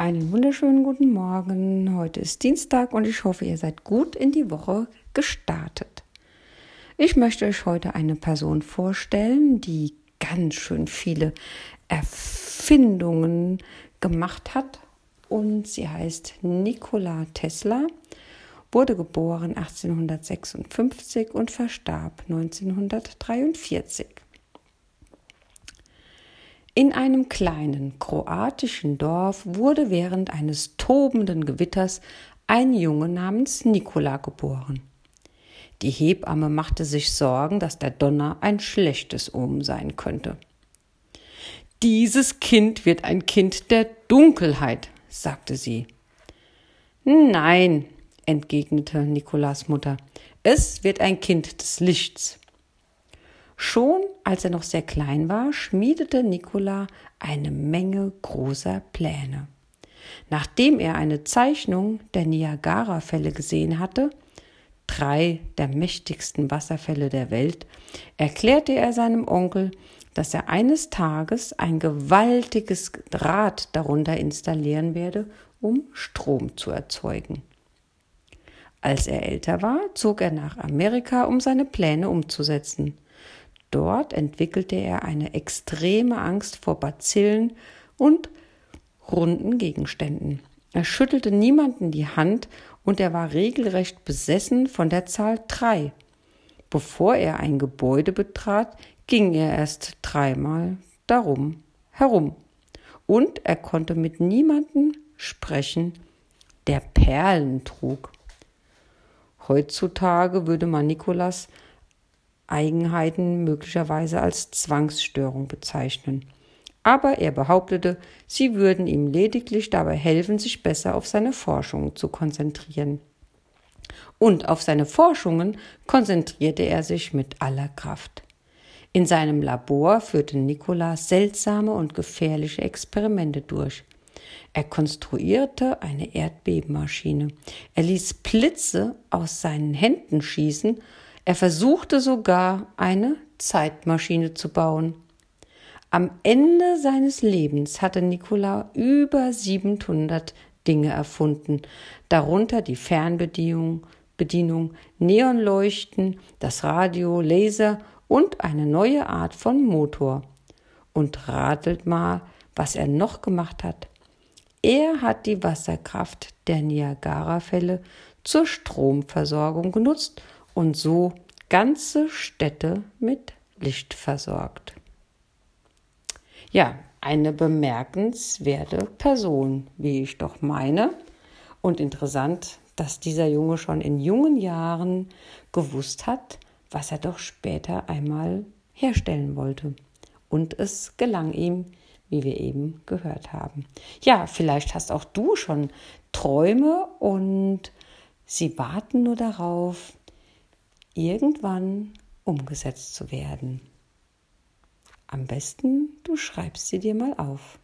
Einen wunderschönen guten Morgen. Heute ist Dienstag und ich hoffe, ihr seid gut in die Woche gestartet. Ich möchte euch heute eine Person vorstellen, die ganz schön viele Erfindungen gemacht hat und sie heißt Nikola Tesla, wurde geboren 1856 und verstarb 1943. In einem kleinen kroatischen Dorf wurde während eines tobenden Gewitters ein Junge namens Nikola geboren. Die Hebamme machte sich Sorgen, dass der Donner ein schlechtes Omen sein könnte. Dieses Kind wird ein Kind der Dunkelheit, sagte sie. Nein, entgegnete Nikolas Mutter, es wird ein Kind des Lichts. Schon als er noch sehr klein war, schmiedete Nikola eine Menge großer Pläne. Nachdem er eine Zeichnung der Niagara-Fälle gesehen hatte, drei der mächtigsten Wasserfälle der Welt, erklärte er seinem Onkel, dass er eines Tages ein gewaltiges Rad darunter installieren werde, um Strom zu erzeugen. Als er älter war, zog er nach Amerika, um seine Pläne umzusetzen. Dort entwickelte er eine extreme Angst vor Bazillen und runden Gegenständen. Er schüttelte niemanden die Hand und er war regelrecht besessen von der Zahl drei. Bevor er ein Gebäude betrat, ging er erst dreimal darum herum. Und er konnte mit niemanden sprechen, der Perlen trug. Heutzutage würde man Nikolas Eigenheiten möglicherweise als Zwangsstörung bezeichnen. Aber er behauptete, sie würden ihm lediglich dabei helfen, sich besser auf seine Forschungen zu konzentrieren. Und auf seine Forschungen konzentrierte er sich mit aller Kraft. In seinem Labor führte Nikolaus seltsame und gefährliche Experimente durch. Er konstruierte eine Erdbebenmaschine. Er ließ Blitze aus seinen Händen schießen er versuchte sogar eine Zeitmaschine zu bauen. Am Ende seines Lebens hatte Nikola über 700 Dinge erfunden, darunter die Fernbedienung, Bedienung, Neonleuchten, das Radio, Laser und eine neue Art von Motor. Und ratelt mal, was er noch gemacht hat. Er hat die Wasserkraft der Niagarafälle zur Stromversorgung genutzt und so ganze Städte mit Licht versorgt. Ja, eine bemerkenswerte Person, wie ich doch meine. Und interessant, dass dieser Junge schon in jungen Jahren gewusst hat, was er doch später einmal herstellen wollte. Und es gelang ihm, wie wir eben gehört haben. Ja, vielleicht hast auch du schon Träume und sie warten nur darauf, irgendwann umgesetzt zu werden. Am besten, du schreibst sie dir mal auf.